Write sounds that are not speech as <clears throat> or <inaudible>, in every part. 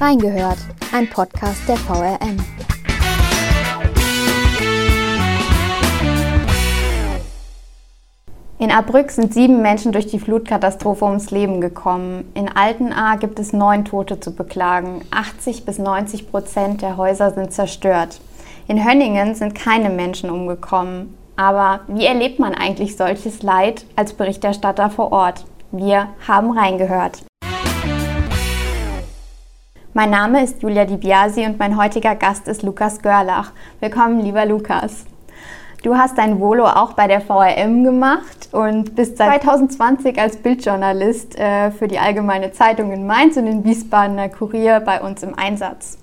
Reingehört, ein Podcast der VRM. In Abrück sind sieben Menschen durch die Flutkatastrophe ums Leben gekommen. In Altenahr gibt es neun Tote zu beklagen. 80 bis 90 Prozent der Häuser sind zerstört. In Hönningen sind keine Menschen umgekommen. Aber wie erlebt man eigentlich solches Leid als Berichterstatter vor Ort? Wir haben reingehört. Mein Name ist Julia Di Biasi und mein heutiger Gast ist Lukas Görlach. Willkommen, lieber Lukas. Du hast dein Volo auch bei der VRM gemacht und bist seit 2020 als Bildjournalist äh, für die Allgemeine Zeitung in Mainz und den Wiesbadener Kurier bei uns im Einsatz.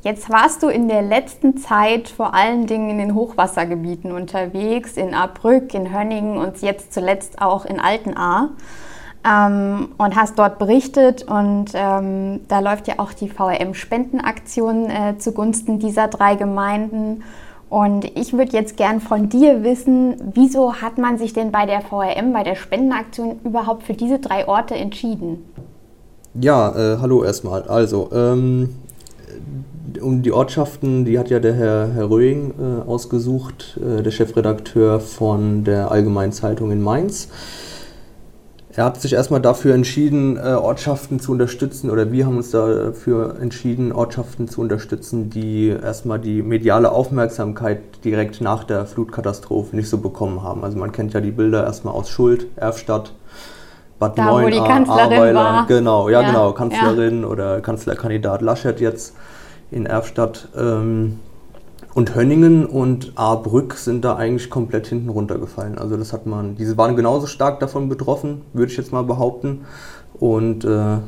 Jetzt warst du in der letzten Zeit vor allen Dingen in den Hochwassergebieten unterwegs, in Ahrbrück, in Hönningen und jetzt zuletzt auch in Altenahr. Ähm, und hast dort berichtet und ähm, da läuft ja auch die VRM-Spendenaktion äh, zugunsten dieser drei Gemeinden. Und ich würde jetzt gern von dir wissen, wieso hat man sich denn bei der VRM, bei der Spendenaktion überhaupt für diese drei Orte entschieden? Ja, äh, hallo erstmal. Also, ähm, um die Ortschaften, die hat ja der Herr, Herr Röing äh, ausgesucht, äh, der Chefredakteur von der Allgemeinen Zeitung in Mainz. Er hat sich erstmal dafür entschieden, äh, Ortschaften zu unterstützen, oder wir haben uns dafür entschieden, Ortschaften zu unterstützen, die erstmal die mediale Aufmerksamkeit direkt nach der Flutkatastrophe nicht so bekommen haben. Also man kennt ja die Bilder erstmal aus Schuld, Erfstadt, Bad da, Neuenahr, wo die Kanzlerin Ahrweiler, war. genau, ja, ja genau, Kanzlerin ja. oder Kanzlerkandidat Laschet jetzt in Erfstadt. Ähm, und Hönningen und Ahrbrück sind da eigentlich komplett hinten runtergefallen. Also das hat man, diese waren genauso stark davon betroffen, würde ich jetzt mal behaupten. Und äh,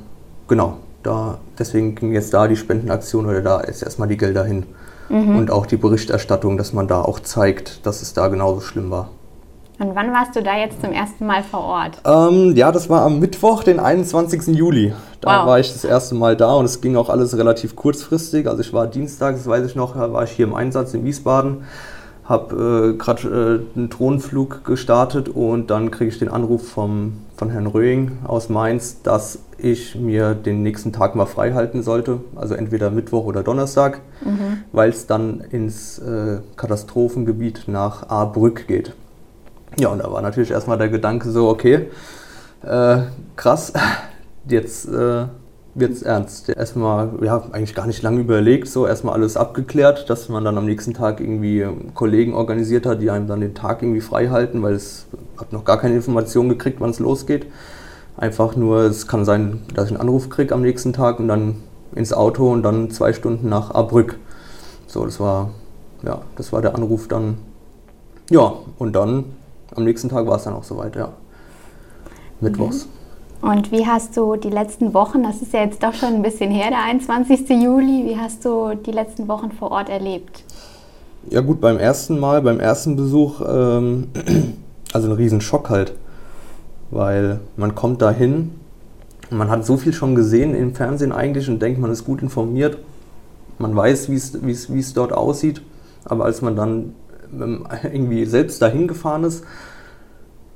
genau, da, deswegen ging jetzt da die Spendenaktion oder da ist erstmal die Gelder hin. Mhm. Und auch die Berichterstattung, dass man da auch zeigt, dass es da genauso schlimm war. Und wann warst du da jetzt zum ersten Mal vor Ort? Ähm, ja, das war am Mittwoch, den 21. Juli. Da wow. war ich das erste Mal da und es ging auch alles relativ kurzfristig. Also ich war Dienstag, das weiß ich noch, war ich hier im Einsatz in Wiesbaden, habe äh, gerade äh, einen Drohnenflug gestartet und dann kriege ich den Anruf vom, von Herrn Röing aus Mainz, dass ich mir den nächsten Tag mal frei halten sollte, also entweder Mittwoch oder Donnerstag, mhm. weil es dann ins äh, Katastrophengebiet nach Ahrbrück geht. Ja, und da war natürlich erstmal der Gedanke so, okay, äh, krass, jetzt äh, wird es ernst. Erstmal, ja, eigentlich gar nicht lange überlegt, so erstmal alles abgeklärt, dass man dann am nächsten Tag irgendwie Kollegen organisiert hat, die einem dann den Tag irgendwie frei halten, weil es habe noch gar keine Information gekriegt, wann es losgeht. Einfach nur, es kann sein, dass ich einen Anruf kriege am nächsten Tag und dann ins Auto und dann zwei Stunden nach Abrück. So, das war, ja, das war der Anruf dann. Ja, und dann am nächsten Tag war es dann auch soweit, ja. Mittwochs. Mhm. Und wie hast du die letzten Wochen, das ist ja jetzt doch schon ein bisschen her, der 21. Juli, wie hast du die letzten Wochen vor Ort erlebt? Ja gut, beim ersten Mal, beim ersten Besuch, ähm, <clears throat> also ein Riesenschock halt, weil man kommt da hin, man hat so viel schon gesehen im Fernsehen eigentlich und denkt, man ist gut informiert, man weiß, wie es dort aussieht, aber als man dann <laughs> irgendwie selbst dahin gefahren ist,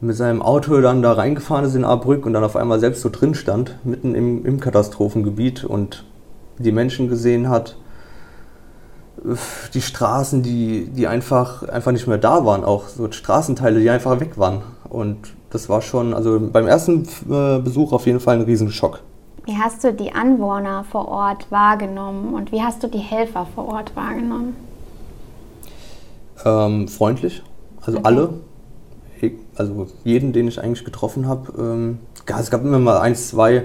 mit seinem Auto dann da reingefahren ist in Ahrbrück und dann auf einmal selbst so drin stand, mitten im, im Katastrophengebiet und die Menschen gesehen hat, die Straßen, die, die einfach, einfach nicht mehr da waren, auch so Straßenteile, die einfach weg waren. Und das war schon, also beim ersten äh, Besuch auf jeden Fall ein Riesenschock. Wie hast du die Anwohner vor Ort wahrgenommen und wie hast du die Helfer vor Ort wahrgenommen? Ähm, freundlich, also okay. alle. Also jeden, den ich eigentlich getroffen habe. Ähm, es gab immer mal eins, zwei,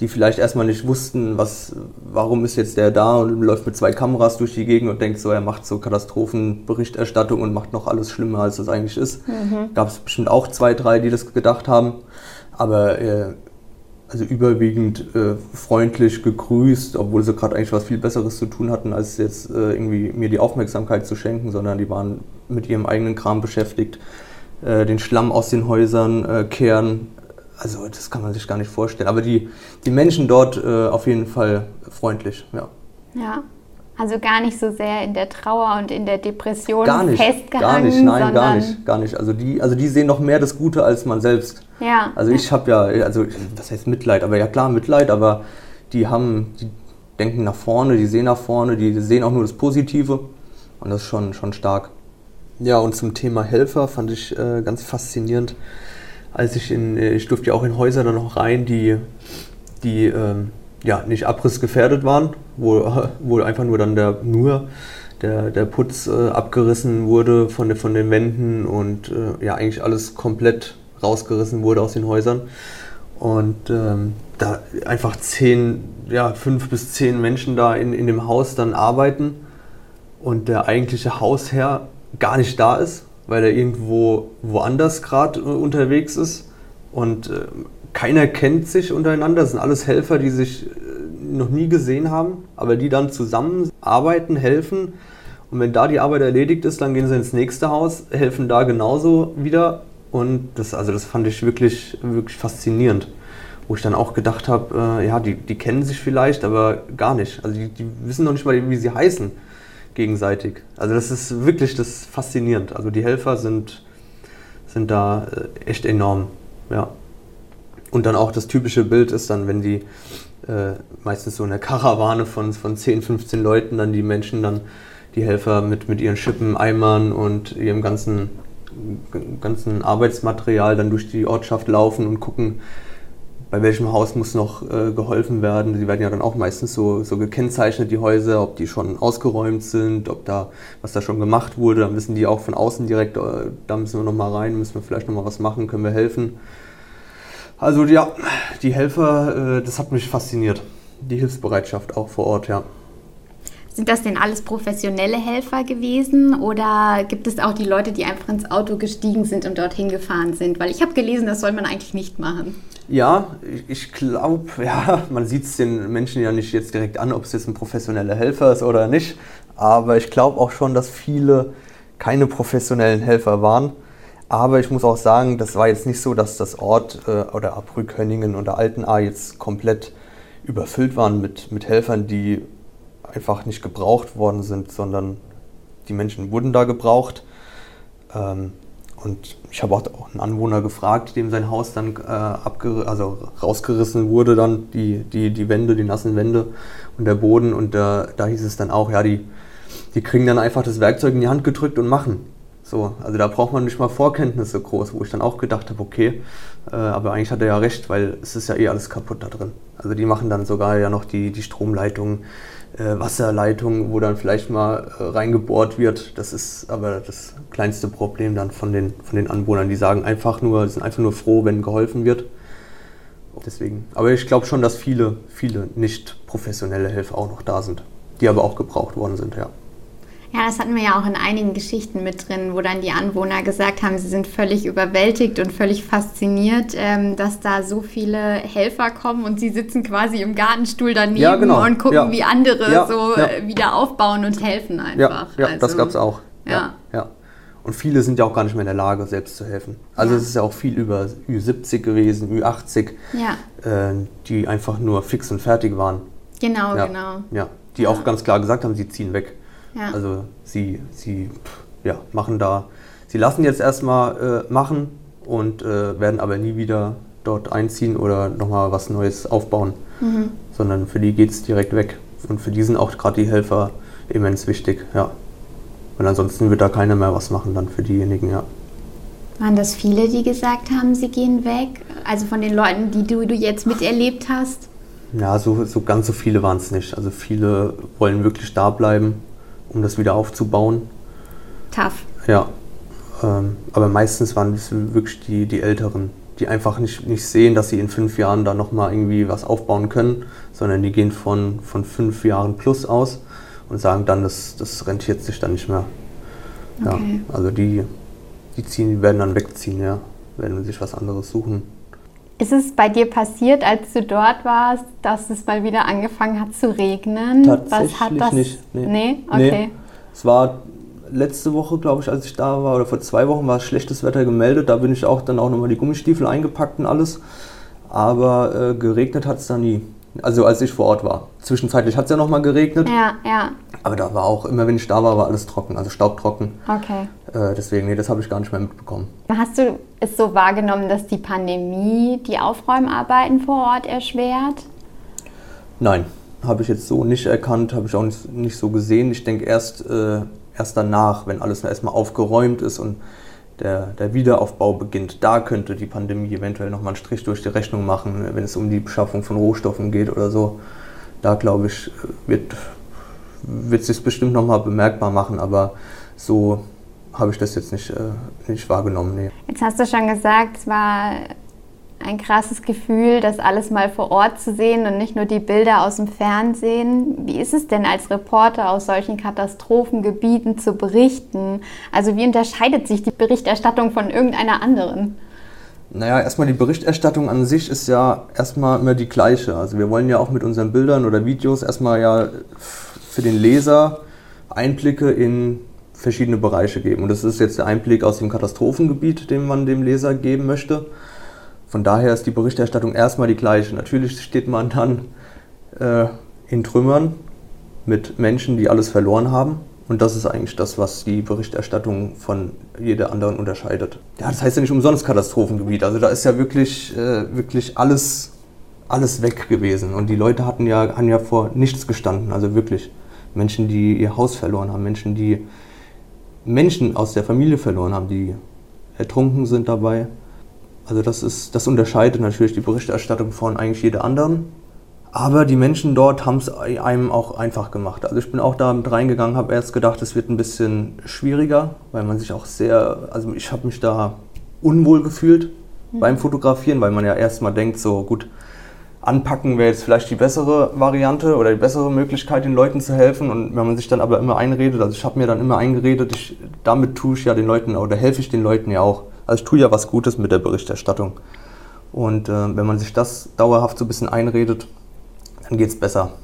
die vielleicht erstmal nicht wussten, was, warum ist jetzt der da und läuft mit zwei Kameras durch die Gegend und denkt so, er macht so Katastrophenberichterstattung und macht noch alles schlimmer, als es eigentlich ist. Mhm. Gab es bestimmt auch zwei, drei, die das gedacht haben. Aber äh, also überwiegend äh, freundlich gegrüßt, obwohl sie gerade eigentlich was viel Besseres zu tun hatten, als jetzt äh, irgendwie mir die Aufmerksamkeit zu schenken, sondern die waren mit ihrem eigenen Kram beschäftigt, äh, den Schlamm aus den Häusern äh, kehren. Also das kann man sich gar nicht vorstellen. Aber die, die Menschen dort äh, auf jeden Fall freundlich, ja. Ja. Also gar nicht so sehr in der Trauer und in der Depression gar nicht, festgehangen. Gar nicht, nein, gar nicht, gar nicht. Also die, also die sehen noch mehr das Gute als man selbst. Ja. Also ich habe ja, also das heißt Mitleid, aber ja klar Mitleid, aber die haben, die, denken nach vorne, die sehen nach vorne, die sehen auch nur das Positive und das ist schon, schon stark. Ja, und zum Thema Helfer fand ich äh, ganz faszinierend, als ich in, äh, ich durfte ja auch in Häuser dann noch rein, die, die ähm, ja, nicht abrissgefährdet waren, wo, <laughs> wo einfach nur dann der, nur der, der Putz äh, abgerissen wurde von, von den Wänden und äh, ja, eigentlich alles komplett rausgerissen wurde aus den Häusern. Und ähm, da einfach zehn, ja, fünf bis zehn Menschen da in, in dem Haus dann arbeiten und der eigentliche Hausherr gar nicht da ist, weil er irgendwo woanders gerade äh, unterwegs ist und äh, keiner kennt sich untereinander. Das sind alles Helfer, die sich äh, noch nie gesehen haben, aber die dann zusammen arbeiten, helfen. Und wenn da die Arbeit erledigt ist, dann gehen sie ins nächste Haus, helfen da genauso wieder. Und das, also das fand ich wirklich, wirklich faszinierend wo ich dann auch gedacht habe, äh, ja, die, die kennen sich vielleicht, aber gar nicht. Also die, die wissen noch nicht mal, wie sie heißen gegenseitig. Also das ist wirklich das faszinierend. Also die Helfer sind, sind da äh, echt enorm, ja. Und dann auch das typische Bild ist dann, wenn die äh, meistens so eine Karawane von, von 10, 15 Leuten, dann die Menschen dann, die Helfer mit, mit ihren Schippen, Eimern und ihrem ganzen, ganzen Arbeitsmaterial dann durch die Ortschaft laufen und gucken, bei welchem Haus muss noch äh, geholfen werden. Die werden ja dann auch meistens so, so gekennzeichnet, die Häuser, ob die schon ausgeräumt sind, ob da, was da schon gemacht wurde. Dann wissen die auch von außen direkt, äh, da müssen wir nochmal rein, müssen wir vielleicht nochmal was machen, können wir helfen. Also ja, die Helfer, äh, das hat mich fasziniert. Die Hilfsbereitschaft auch vor Ort, ja. Sind das denn alles professionelle Helfer gewesen oder gibt es auch die Leute, die einfach ins Auto gestiegen sind und dorthin gefahren sind? Weil ich habe gelesen, das soll man eigentlich nicht machen. Ja, ich glaube, <laughs> ja, man sieht es den Menschen ja nicht jetzt direkt an, ob es jetzt ein professioneller Helfer ist oder nicht. Aber ich glaube auch schon, dass viele keine professionellen Helfer waren. Aber ich muss auch sagen, das war jetzt nicht so, dass das Ort äh, oder Abrückhönningen oder Altenaar jetzt komplett überfüllt waren mit, mit Helfern, die einfach nicht gebraucht worden sind, sondern die Menschen wurden da gebraucht. Ähm, und ich habe auch einen Anwohner gefragt, dem sein Haus dann äh, also rausgerissen wurde, dann die, die, die Wände, die nassen Wände und der Boden. Und äh, da hieß es dann auch, ja, die, die kriegen dann einfach das Werkzeug in die Hand gedrückt und machen. So, also da braucht man nicht mal Vorkenntnisse groß, wo ich dann auch gedacht habe, okay, äh, aber eigentlich hat er ja recht, weil es ist ja eh alles kaputt da drin. Also die machen dann sogar ja noch die, die Stromleitungen, äh, Wasserleitung, wo dann vielleicht mal äh, reingebohrt wird. Das ist aber das kleinste Problem dann von den, von den Anwohnern. Die sagen einfach nur, sind einfach nur froh, wenn geholfen wird. Deswegen. Aber ich glaube schon, dass viele, viele nicht professionelle Helfer auch noch da sind, die aber auch gebraucht worden sind, ja. Ja, das hatten wir ja auch in einigen Geschichten mit drin, wo dann die Anwohner gesagt haben, sie sind völlig überwältigt und völlig fasziniert, ähm, dass da so viele Helfer kommen und sie sitzen quasi im Gartenstuhl daneben ja, genau. und gucken, ja. wie andere ja, so wieder aufbauen und helfen einfach. Ja, also, das gab es auch. Ja. ja. Und viele sind ja auch gar nicht mehr in der Lage, selbst zu helfen. Also es ist ja auch viel über Ü70 gewesen, Ü80, äh, die einfach nur fix und fertig waren. Genau, genau. Ja, die auch ganz klar gesagt haben, sie ziehen weg. Ja. Also sie, sie ja, machen da, sie lassen jetzt erstmal äh, machen und äh, werden aber nie wieder dort einziehen oder nochmal was Neues aufbauen, mhm. sondern für die geht es direkt weg. Und für die sind auch gerade die Helfer immens wichtig, ja. Und ansonsten wird da keiner mehr was machen dann für diejenigen, ja. Waren das viele, die gesagt haben, sie gehen weg? Also von den Leuten, die du, du jetzt miterlebt hast? Ja, so, so ganz so viele waren es nicht. Also viele wollen wirklich da bleiben um das wieder aufzubauen. Tough. Ja. Ähm, aber meistens waren es wirklich die, die Älteren, die einfach nicht, nicht sehen, dass sie in fünf Jahren da nochmal irgendwie was aufbauen können, sondern die gehen von, von fünf Jahren plus aus und sagen dann, das, das rentiert sich dann nicht mehr. Okay. Ja, also die, die ziehen, werden dann wegziehen, ja, werden sich was anderes suchen. Ist es bei dir passiert, als du dort warst, dass es mal wieder angefangen hat zu regnen? Tatsächlich Was hat das? nicht. Nee, nee? okay. Nee. Es war letzte Woche, glaube ich, als ich da war, oder vor zwei Wochen war schlechtes Wetter gemeldet. Da bin ich auch dann auch nochmal die Gummistiefel eingepackt und alles. Aber äh, geregnet hat es da nie. Also als ich vor Ort war. Zwischenzeitlich hat es ja nochmal geregnet. Ja, ja. Aber da war auch, immer wenn ich da war, war alles trocken, also staubtrocken. Okay. Äh, deswegen, nee, das habe ich gar nicht mehr mitbekommen. Hast du es so wahrgenommen, dass die Pandemie die Aufräumarbeiten vor Ort erschwert? Nein. habe ich jetzt so nicht erkannt, habe ich auch nicht, nicht so gesehen. Ich denke erst, äh, erst danach, wenn alles erstmal aufgeräumt ist und der, der Wiederaufbau beginnt, da könnte die Pandemie eventuell nochmal einen Strich durch die Rechnung machen, wenn es um die Beschaffung von Rohstoffen geht oder so. Da glaube ich, wird, wird sich bestimmt nochmal bemerkbar machen, aber so habe ich das jetzt nicht, äh, nicht wahrgenommen. Nee. Jetzt hast du schon gesagt, es war ein krasses Gefühl, das alles mal vor Ort zu sehen und nicht nur die Bilder aus dem Fernsehen. Wie ist es denn als Reporter aus solchen Katastrophengebieten zu berichten? Also wie unterscheidet sich die Berichterstattung von irgendeiner anderen? Naja, erstmal die Berichterstattung an sich ist ja erstmal immer die gleiche. Also wir wollen ja auch mit unseren Bildern oder Videos erstmal ja für den Leser Einblicke in verschiedene Bereiche geben. Und das ist jetzt der Einblick aus dem Katastrophengebiet, den man dem Leser geben möchte. Von daher ist die Berichterstattung erstmal die gleiche. Natürlich steht man dann äh, in Trümmern mit Menschen, die alles verloren haben. Und das ist eigentlich das, was die Berichterstattung von jeder anderen unterscheidet. Ja, das heißt ja nicht umsonst Katastrophengebiet. Also da ist ja wirklich, äh, wirklich alles, alles weg gewesen. Und die Leute hatten ja, haben ja vor nichts gestanden. Also wirklich Menschen, die ihr Haus verloren haben, Menschen, die Menschen aus der Familie verloren haben, die ertrunken sind dabei. Also das, ist, das unterscheidet natürlich die Berichterstattung von eigentlich jeder anderen. Aber die Menschen dort haben es einem auch einfach gemacht. Also ich bin auch da mit reingegangen, habe erst gedacht, es wird ein bisschen schwieriger, weil man sich auch sehr, also ich habe mich da unwohl gefühlt mhm. beim Fotografieren, weil man ja erstmal denkt, so gut, anpacken wäre jetzt vielleicht die bessere Variante oder die bessere Möglichkeit, den Leuten zu helfen. Und wenn man sich dann aber immer einredet, also ich habe mir dann immer eingeredet, ich, damit tue ich ja den Leuten oder helfe ich den Leuten ja auch. Also ich tue ja was Gutes mit der Berichterstattung. Und äh, wenn man sich das dauerhaft so ein bisschen einredet, dann geht es besser.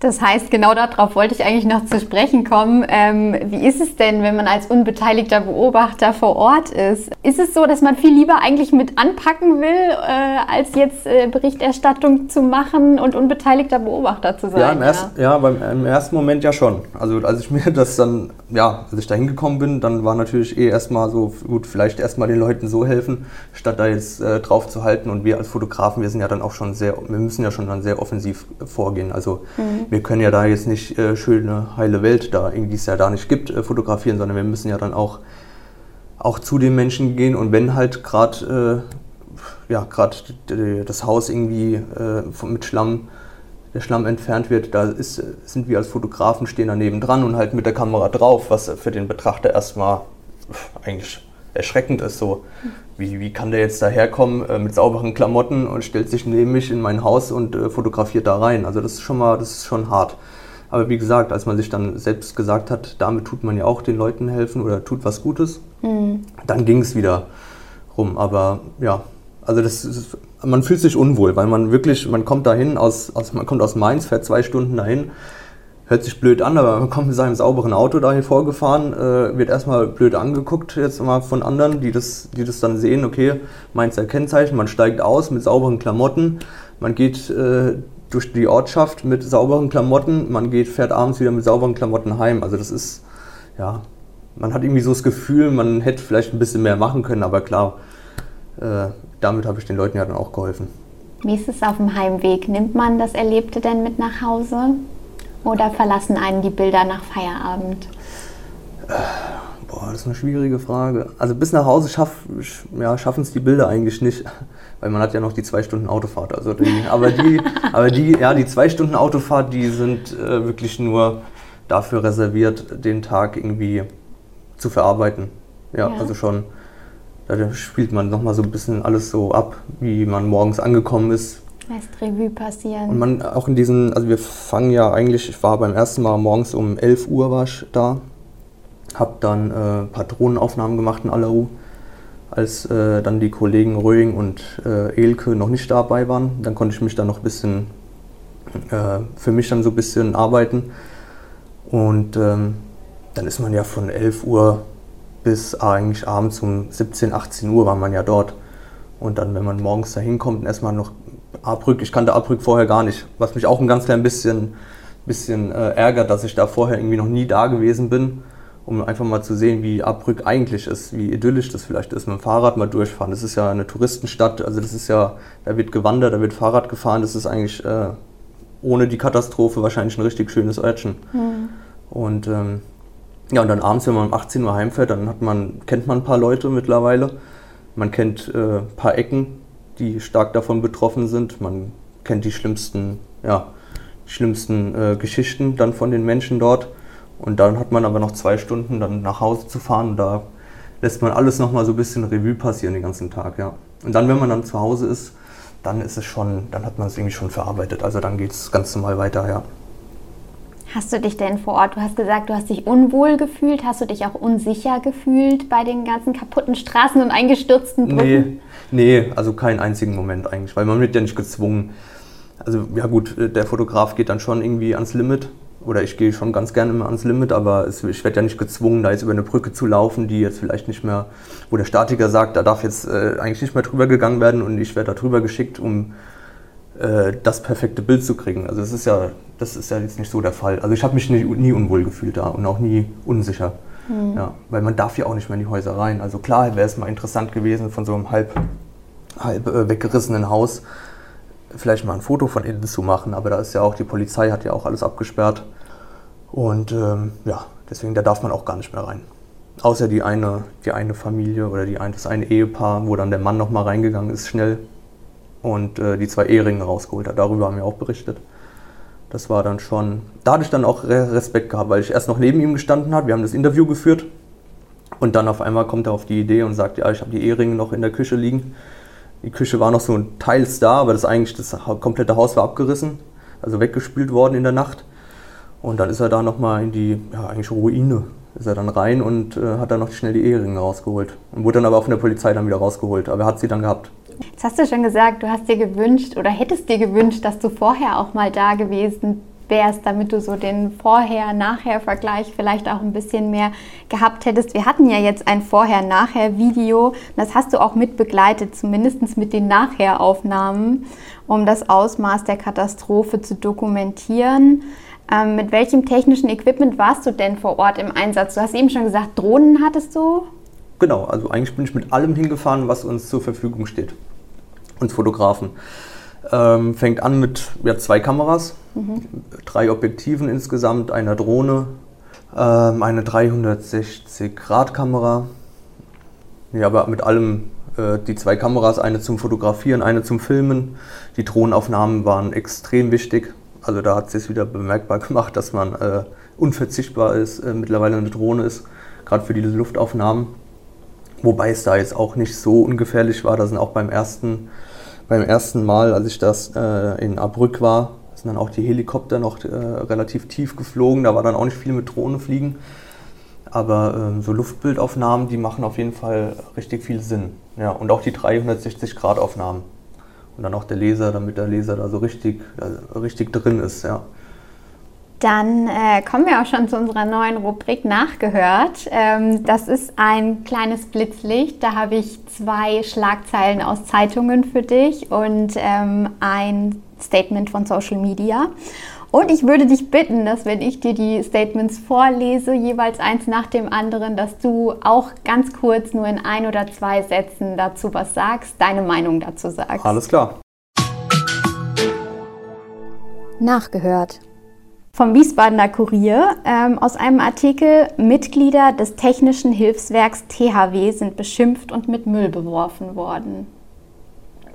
Das heißt, genau darauf wollte ich eigentlich noch zu sprechen kommen. Ähm, wie ist es denn, wenn man als unbeteiligter Beobachter vor Ort ist? Ist es so, dass man viel lieber eigentlich mit anpacken will, äh, als jetzt äh, Berichterstattung zu machen und unbeteiligter Beobachter zu sein? Ja, im, erst, ja? beim, im ersten Moment ja schon. Also als ich <laughs> mir das dann, ja, als ich da hingekommen bin, dann war natürlich eh erstmal so, gut, vielleicht erstmal den Leuten so helfen, statt da jetzt äh, drauf zu halten. Und wir als Fotografen, wir sind ja dann auch schon sehr, wir müssen ja schon dann sehr offensiv vorgehen. Also mhm wir können ja da jetzt nicht äh, schöne, heile Welt da, die es ja da nicht gibt, äh, fotografieren, sondern wir müssen ja dann auch, auch zu den Menschen gehen und wenn halt gerade äh, ja, das Haus irgendwie äh, mit Schlamm, der Schlamm entfernt wird, da ist, sind wir als Fotografen stehen daneben dran und halt mit der Kamera drauf, was für den Betrachter erstmal eigentlich erschreckend ist. So, wie, wie kann der jetzt daherkommen äh, mit sauberen Klamotten und stellt sich neben mich in mein Haus und äh, fotografiert da rein? Also das ist schon mal, das ist schon hart. Aber wie gesagt, als man sich dann selbst gesagt hat, damit tut man ja auch den Leuten helfen oder tut was Gutes, mhm. dann ging es wieder rum. Aber ja, also das ist, man fühlt sich unwohl, weil man wirklich, man kommt dahin aus, aus, man kommt aus Mainz, fährt zwei Stunden dahin hört sich blöd an, aber man kommt mit seinem sauberen Auto dahin vorgefahren, äh, wird erstmal blöd angeguckt jetzt mal von anderen, die das, die das dann sehen, okay, Mainzer Kennzeichen, man steigt aus mit sauberen Klamotten, man geht äh, durch die Ortschaft mit sauberen Klamotten, man geht, fährt abends wieder mit sauberen Klamotten heim. Also das ist, ja, man hat irgendwie so das Gefühl, man hätte vielleicht ein bisschen mehr machen können, aber klar, äh, damit habe ich den Leuten ja dann auch geholfen. Wie ist es auf dem Heimweg? Nimmt man das Erlebte denn mit nach Hause? Oder verlassen einen die Bilder nach Feierabend? Boah, das ist eine schwierige Frage. Also bis nach Hause schaff, ja, schaffen es die Bilder eigentlich nicht, weil man hat ja noch die zwei Stunden Autofahrt. Also die, aber die, aber die, ja, die zwei Stunden Autofahrt, die sind äh, wirklich nur dafür reserviert, den Tag irgendwie zu verarbeiten. Ja, ja. also schon. Da spielt man nochmal so ein bisschen alles so ab, wie man morgens angekommen ist, Lässt Revue passieren. Und man auch in diesen, also wir fangen ja eigentlich, ich war beim ersten Mal morgens um 11 Uhr war ich da, hab dann äh, Patronenaufnahmen gemacht in Alleru, als äh, dann die Kollegen Röing und äh, Elke noch nicht dabei waren. Dann konnte ich mich dann noch ein bisschen, äh, für mich dann so ein bisschen arbeiten. Und ähm, dann ist man ja von 11 Uhr bis eigentlich abends um 17, 18 Uhr war man ja dort. Und dann, wenn man morgens da hinkommt und erstmal noch Abrück, ich kannte Abrück vorher gar nicht, was mich auch ein ganz klein bisschen, bisschen äh, ärgert, dass ich da vorher irgendwie noch nie da gewesen bin, um einfach mal zu sehen, wie Abrück eigentlich ist, wie idyllisch das vielleicht ist, mit dem Fahrrad mal durchfahren. Das ist ja eine Touristenstadt, also das ist ja, da wird gewandert, da wird Fahrrad gefahren, das ist eigentlich äh, ohne die Katastrophe wahrscheinlich ein richtig schönes Örtchen. Mhm. Und ähm, ja, und dann abends, wenn man um 18 Uhr heimfährt, dann hat man, kennt man ein paar Leute mittlerweile. Man kennt äh, ein paar Ecken, die stark davon betroffen sind. Man kennt die schlimmsten, ja, die schlimmsten äh, Geschichten dann von den Menschen dort. Und dann hat man aber noch zwei Stunden, dann nach Hause zu fahren. Da lässt man alles nochmal so ein bisschen Revue passieren den ganzen Tag, ja. Und dann, wenn man dann zu Hause ist, dann ist es schon, dann hat man es irgendwie schon verarbeitet. Also dann geht es ganz normal weiter, ja. Hast du dich denn vor Ort, du hast gesagt, du hast dich unwohl gefühlt, hast du dich auch unsicher gefühlt bei den ganzen kaputten Straßen und eingestürzten Brücken? Nee, nee also keinen einzigen Moment eigentlich, weil man wird ja nicht gezwungen. Also ja gut, der Fotograf geht dann schon irgendwie ans Limit oder ich gehe schon ganz gerne immer ans Limit, aber es, ich werde ja nicht gezwungen, da jetzt über eine Brücke zu laufen, die jetzt vielleicht nicht mehr, wo der Statiker sagt, da darf jetzt äh, eigentlich nicht mehr drüber gegangen werden und ich werde da drüber geschickt, um äh, das perfekte Bild zu kriegen. Also das ist ja, das ist ja jetzt nicht so der Fall. Also ich habe mich nie, nie, unwohl gefühlt da und auch nie unsicher. Mhm. Ja, weil man darf ja auch nicht mehr in die Häuser rein. Also klar wäre es mal interessant gewesen, von so einem halb, halb äh, weggerissenen Haus vielleicht mal ein Foto von innen zu machen, aber da ist ja auch, die Polizei hat ja auch alles abgesperrt. Und ähm, ja, deswegen, da darf man auch gar nicht mehr rein. Außer die eine, die eine Familie oder die ein, das eine Ehepaar, wo dann der Mann nochmal reingegangen ist, schnell und äh, die zwei Eheringe rausgeholt hat. Darüber haben wir auch berichtet. Das war dann schon, da hatte ich dann auch Respekt gehabt, weil ich erst noch neben ihm gestanden habe. Wir haben das Interview geführt und dann auf einmal kommt er auf die Idee und sagt, ja, ich habe die Eheringe noch in der Küche liegen. Die Küche war noch so ein teils da, aber das eigentlich das komplette Haus war abgerissen, also weggespült worden in der Nacht. Und dann ist er da nochmal in die, ja, eigentlich Ruine, ist er dann rein und äh, hat dann noch schnell die Eheringe rausgeholt. Und wurde dann aber auch von der Polizei dann wieder rausgeholt. Aber er hat sie dann gehabt. Jetzt hast du schon gesagt, du hast dir gewünscht oder hättest dir gewünscht, dass du vorher auch mal da gewesen wärst, damit du so den Vorher-Nachher-Vergleich vielleicht auch ein bisschen mehr gehabt hättest. Wir hatten ja jetzt ein Vorher-Nachher-Video. Das hast du auch mit begleitet, zumindest mit den Nachher-Aufnahmen, um das Ausmaß der Katastrophe zu dokumentieren. Ähm, mit welchem technischen Equipment warst du denn vor Ort im Einsatz? Du hast eben schon gesagt, Drohnen hattest du? Genau, also eigentlich bin ich mit allem hingefahren, was uns zur Verfügung steht. Uns Fotografen. Ähm, fängt an mit ja, zwei Kameras, mhm. drei Objektiven insgesamt, einer Drohne, ähm, eine 360-Grad-Kamera. Ja, aber mit allem äh, die zwei Kameras, eine zum Fotografieren, eine zum Filmen. Die Drohnenaufnahmen waren extrem wichtig. Also da hat es sich wieder bemerkbar gemacht, dass man äh, unverzichtbar ist, äh, mittlerweile eine Drohne ist, gerade für diese Luftaufnahmen. Wobei es da jetzt auch nicht so ungefährlich war. Da sind auch beim ersten, beim ersten Mal, als ich das äh, in Abrück war, sind dann auch die Helikopter noch äh, relativ tief geflogen. Da war dann auch nicht viel mit Drohne fliegen. Aber ähm, so Luftbildaufnahmen, die machen auf jeden Fall richtig viel Sinn. Ja, und auch die 360-Grad-Aufnahmen und dann auch der Leser, damit der Leser da so richtig, äh, richtig drin ist, ja. Dann äh, kommen wir auch schon zu unserer neuen Rubrik Nachgehört. Ähm, das ist ein kleines Blitzlicht. Da habe ich zwei Schlagzeilen aus Zeitungen für dich und ähm, ein Statement von Social Media. Und ich würde dich bitten, dass wenn ich dir die Statements vorlese, jeweils eins nach dem anderen, dass du auch ganz kurz nur in ein oder zwei Sätzen dazu was sagst, deine Meinung dazu sagst. Alles klar. Nachgehört. Vom Wiesbadener Kurier ähm, aus einem Artikel, Mitglieder des Technischen Hilfswerks THW sind beschimpft und mit Müll beworfen worden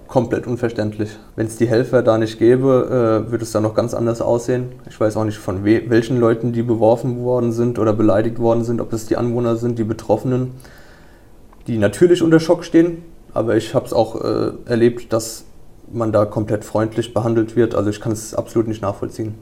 komplett unverständlich. Wenn es die Helfer da nicht gäbe, äh, würde es dann noch ganz anders aussehen. Ich weiß auch nicht, von we welchen Leuten die beworfen worden sind oder beleidigt worden sind, ob es die Anwohner sind, die Betroffenen, die natürlich unter Schock stehen. Aber ich habe es auch äh, erlebt, dass man da komplett freundlich behandelt wird. Also ich kann es absolut nicht nachvollziehen.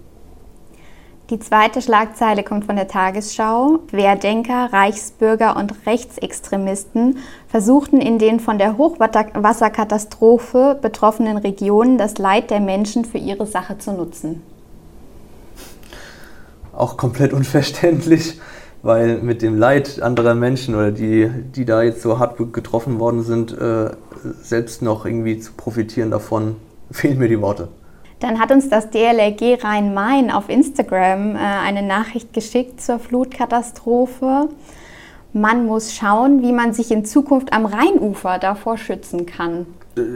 Die zweite Schlagzeile kommt von der Tagesschau. Querdenker, Reichsbürger und Rechtsextremisten versuchten in den von der Hochwasserkatastrophe betroffenen Regionen das Leid der Menschen für ihre Sache zu nutzen. Auch komplett unverständlich, weil mit dem Leid anderer Menschen oder die, die da jetzt so hart getroffen worden sind, äh, selbst noch irgendwie zu profitieren davon, fehlen mir die Worte. Dann hat uns das DLRG Rhein-Main auf Instagram äh, eine Nachricht geschickt zur Flutkatastrophe. Man muss schauen, wie man sich in Zukunft am Rheinufer davor schützen kann.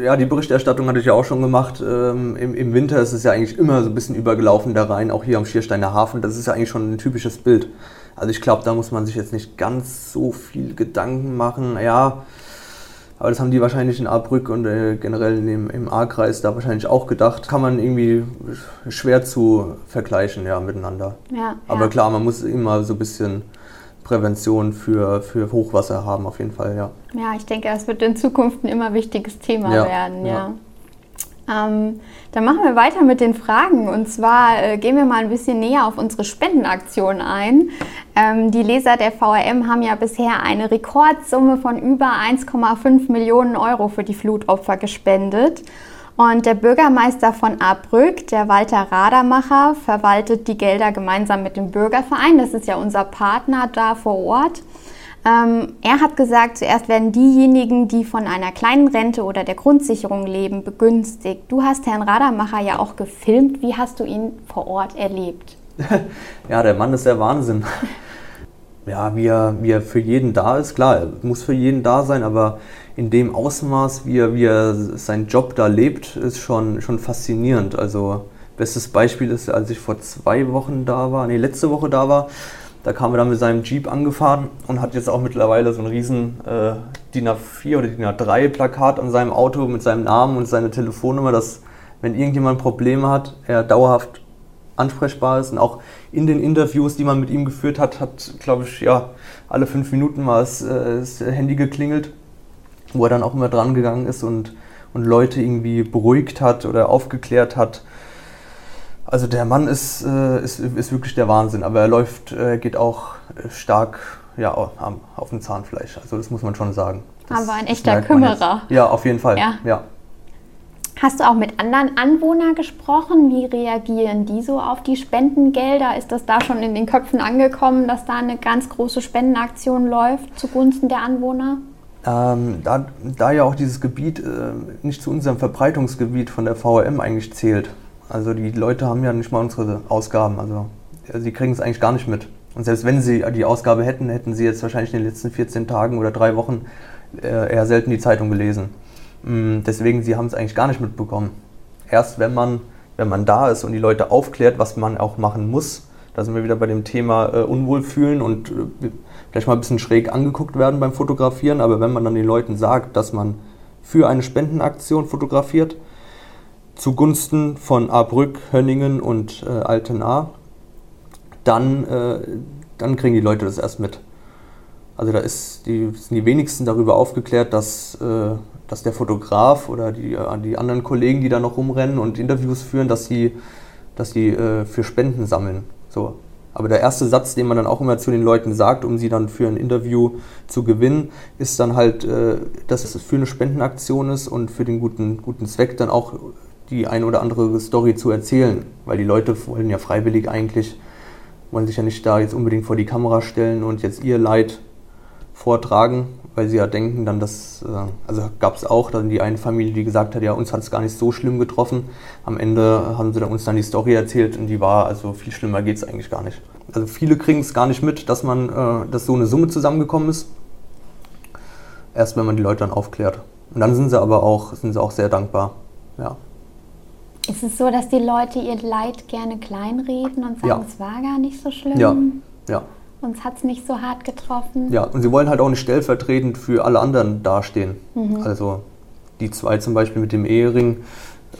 ja, die Berichterstattung hatte ich ja auch schon gemacht. Ähm, im, Im Winter ist es ja eigentlich immer so ein bisschen übergelaufen da rein, auch hier am Schiersteiner Hafen. Das ist ja eigentlich schon ein typisches Bild. Also ich glaube, da muss man sich jetzt nicht ganz so viel Gedanken machen. Ja, aber das haben die wahrscheinlich in Ahrbrück und äh, generell im, im A-Kreis da wahrscheinlich auch gedacht. Kann man irgendwie schwer zu vergleichen, ja, miteinander. Ja, aber ja. klar, man muss immer so ein bisschen Prävention für, für Hochwasser haben, auf jeden Fall, ja. Ja, ich denke, das wird in Zukunft ein immer wichtiges Thema ja, werden, ja. Ähm, dann machen wir weiter mit den Fragen und zwar äh, gehen wir mal ein bisschen näher auf unsere Spendenaktion ein. Ähm, die Leser der VRM haben ja bisher eine Rekordsumme von über 1,5 Millionen Euro für die Flutopfer gespendet. Und der Bürgermeister von Ahrbrück, der Walter Radermacher, verwaltet die Gelder gemeinsam mit dem Bürgerverein. Das ist ja unser Partner da vor Ort. Ähm, er hat gesagt, zuerst werden diejenigen, die von einer kleinen Rente oder der Grundsicherung leben, begünstigt. Du hast Herrn Radermacher ja auch gefilmt. Wie hast du ihn vor Ort erlebt? <laughs> ja, der Mann ist der Wahnsinn. <laughs> ja, wie er, wie er für jeden da ist, klar, er muss für jeden da sein, aber in dem Ausmaß, wie er, wie er seinen Job da lebt, ist schon, schon faszinierend. Also, bestes Beispiel ist, als ich vor zwei Wochen da war, nee, letzte Woche da war, da kam er dann mit seinem Jeep angefahren und hat jetzt auch mittlerweile so ein riesen äh, DIN A4 oder DIN A3 Plakat an seinem Auto mit seinem Namen und seiner Telefonnummer, dass wenn irgendjemand Probleme hat, er dauerhaft ansprechbar ist. Und auch in den Interviews, die man mit ihm geführt hat, hat, glaube ich, ja, alle fünf Minuten mal das, äh, das Handy geklingelt, wo er dann auch immer dran gegangen ist und, und Leute irgendwie beruhigt hat oder aufgeklärt hat also der Mann ist, äh, ist, ist wirklich der Wahnsinn, aber er läuft, äh, geht auch stark ja, auf dem Zahnfleisch. Also das muss man schon sagen. Das, aber ein echter Kümmerer. Ja, auf jeden Fall. Ja. ja. Hast du auch mit anderen Anwohnern gesprochen? Wie reagieren die so auf die Spendengelder? Ist das da schon in den Köpfen angekommen, dass da eine ganz große Spendenaktion läuft zugunsten der Anwohner? Ähm, da, da, ja auch dieses Gebiet äh, nicht zu unserem Verbreitungsgebiet von der VRM eigentlich zählt, also die Leute haben ja nicht mal unsere Ausgaben. Also sie kriegen es eigentlich gar nicht mit. Und selbst wenn sie die Ausgabe hätten, hätten sie jetzt wahrscheinlich in den letzten 14 Tagen oder drei Wochen äh, eher selten die Zeitung gelesen. Mm, deswegen, sie haben es eigentlich gar nicht mitbekommen. Erst wenn man, wenn man da ist und die Leute aufklärt, was man auch machen muss, da sind wir wieder bei dem Thema äh, Unwohlfühlen und äh, vielleicht mal ein bisschen schräg angeguckt werden beim Fotografieren, aber wenn man dann den Leuten sagt, dass man für eine Spendenaktion fotografiert, zugunsten von Ahrbrück, Hönningen und äh, Altenahr, dann, äh, dann kriegen die Leute das erst mit. Also da ist die, sind die wenigsten darüber aufgeklärt, dass, äh, dass der Fotograf oder die, äh, die anderen Kollegen, die da noch rumrennen und Interviews führen, dass sie, dass sie äh, für Spenden sammeln. So. Aber der erste Satz, den man dann auch immer zu den Leuten sagt, um sie dann für ein Interview zu gewinnen, ist dann halt, äh, dass es für eine Spendenaktion ist und für den guten, guten Zweck dann auch die ein oder andere Story zu erzählen, weil die Leute wollen ja freiwillig eigentlich, wollen sich ja nicht da jetzt unbedingt vor die Kamera stellen und jetzt ihr Leid vortragen, weil sie ja denken dann, dass, äh, also gab es auch dann die eine Familie, die gesagt hat, ja, uns hat es gar nicht so schlimm getroffen. Am Ende haben sie dann uns dann die Story erzählt und die war, also viel schlimmer geht es eigentlich gar nicht. Also viele kriegen es gar nicht mit, dass man, äh, dass so eine Summe zusammengekommen ist. Erst wenn man die Leute dann aufklärt. Und dann sind sie aber auch, sind sie auch sehr dankbar. Ja. Ist es so, dass die Leute ihr Leid gerne kleinreden und sagen, ja. es war gar nicht so schlimm? Ja, ja. Uns hat es nicht so hart getroffen? Ja, und sie wollen halt auch nicht stellvertretend für alle anderen dastehen. Mhm. Also die zwei zum Beispiel mit dem Ehering,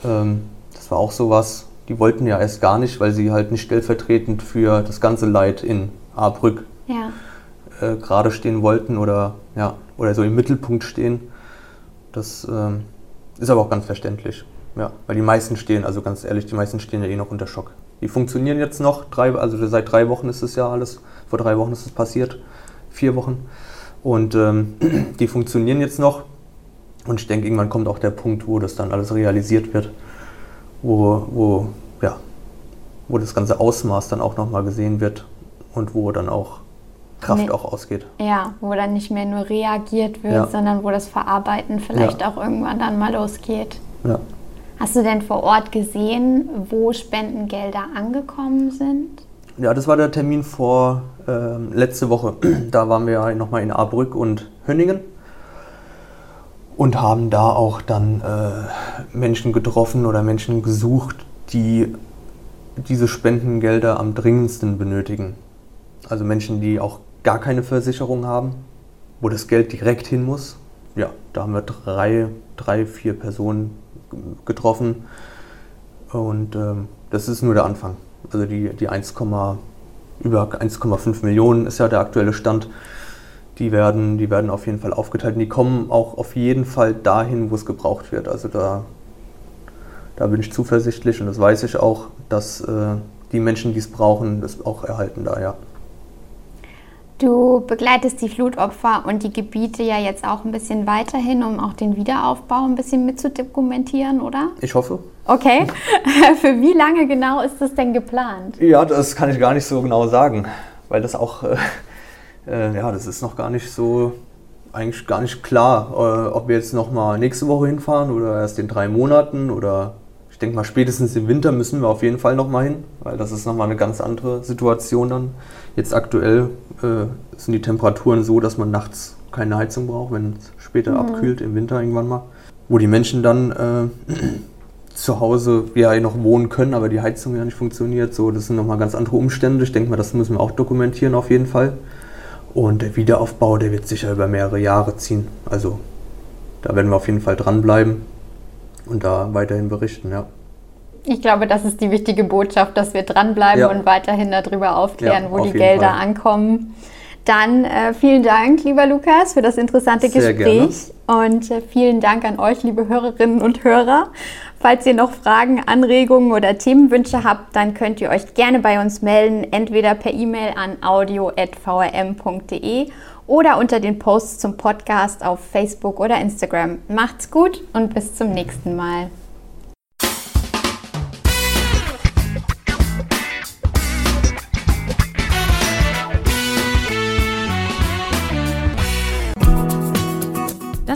ähm, das war auch sowas. Die wollten ja erst gar nicht, weil sie halt nicht stellvertretend für das ganze Leid in Ahrbrück ja. äh, gerade stehen wollten oder, ja, oder so im Mittelpunkt stehen. Das ähm, ist aber auch ganz verständlich. Ja, weil die meisten stehen, also ganz ehrlich, die meisten stehen ja eh noch unter Schock. Die funktionieren jetzt noch, drei, also seit drei Wochen ist es ja alles, vor drei Wochen ist es passiert, vier Wochen. Und ähm, <clears throat> die funktionieren jetzt noch. Und ich denke, irgendwann kommt auch der Punkt, wo das dann alles realisiert wird, wo, wo, ja, wo das ganze Ausmaß dann auch nochmal gesehen wird und wo dann auch Kraft nee. auch ausgeht. Ja, wo dann nicht mehr nur reagiert wird, ja. sondern wo das Verarbeiten vielleicht ja. auch irgendwann dann mal losgeht. Ja. Hast du denn vor Ort gesehen, wo Spendengelder angekommen sind? Ja, das war der Termin vor äh, letzte Woche. <clears throat> Da waren wir nochmal in Ahrbrück und Hönningen. und haben da auch dann äh, Menschen getroffen oder Menschen gesucht, die diese Spendengelder am dringendsten benötigen. Also Menschen, die auch gar keine Versicherung haben, wo das Geld direkt hin muss. Ja, da haben wir drei, drei vier Personen getroffen und ähm, das ist nur der Anfang. Also die, die 1, über 1,5 Millionen ist ja der aktuelle Stand. Die werden, die werden auf jeden Fall aufgeteilt und die kommen auch auf jeden Fall dahin, wo es gebraucht wird. Also da, da bin ich zuversichtlich und das weiß ich auch, dass äh, die Menschen, die es brauchen, das auch erhalten da, ja. Du begleitest die Flutopfer und die Gebiete ja jetzt auch ein bisschen weiterhin, um auch den Wiederaufbau ein bisschen mitzudokumentieren, oder? Ich hoffe. Okay. <laughs> Für wie lange genau ist das denn geplant? Ja, das kann ich gar nicht so genau sagen, weil das auch, äh, äh, ja, das ist noch gar nicht so, eigentlich gar nicht klar, äh, ob wir jetzt nochmal nächste Woche hinfahren oder erst in drei Monaten oder ich denke mal, spätestens im Winter müssen wir auf jeden Fall nochmal hin, weil das ist nochmal eine ganz andere Situation dann. Jetzt aktuell äh, sind die Temperaturen so, dass man nachts keine Heizung braucht, wenn es später mhm. abkühlt, im Winter irgendwann mal. Wo die Menschen dann äh, <clears throat> zu Hause ja noch wohnen können, aber die Heizung ja nicht funktioniert. So, das sind nochmal ganz andere Umstände. Ich denke mal, das müssen wir auch dokumentieren auf jeden Fall. Und der Wiederaufbau, der wird sicher über mehrere Jahre ziehen. Also da werden wir auf jeden Fall dranbleiben und da weiterhin berichten, ja. Ich glaube, das ist die wichtige Botschaft, dass wir dranbleiben ja. und weiterhin darüber aufklären, ja, wo die Gelder Fall. ankommen. Dann äh, vielen Dank, lieber Lukas, für das interessante Sehr Gespräch. Gerne. Und äh, vielen Dank an euch, liebe Hörerinnen und Hörer. Falls ihr noch Fragen, Anregungen oder Themenwünsche habt, dann könnt ihr euch gerne bei uns melden, entweder per E-Mail an audio.vrm.de oder unter den Posts zum Podcast auf Facebook oder Instagram. Macht's gut und bis zum nächsten Mal.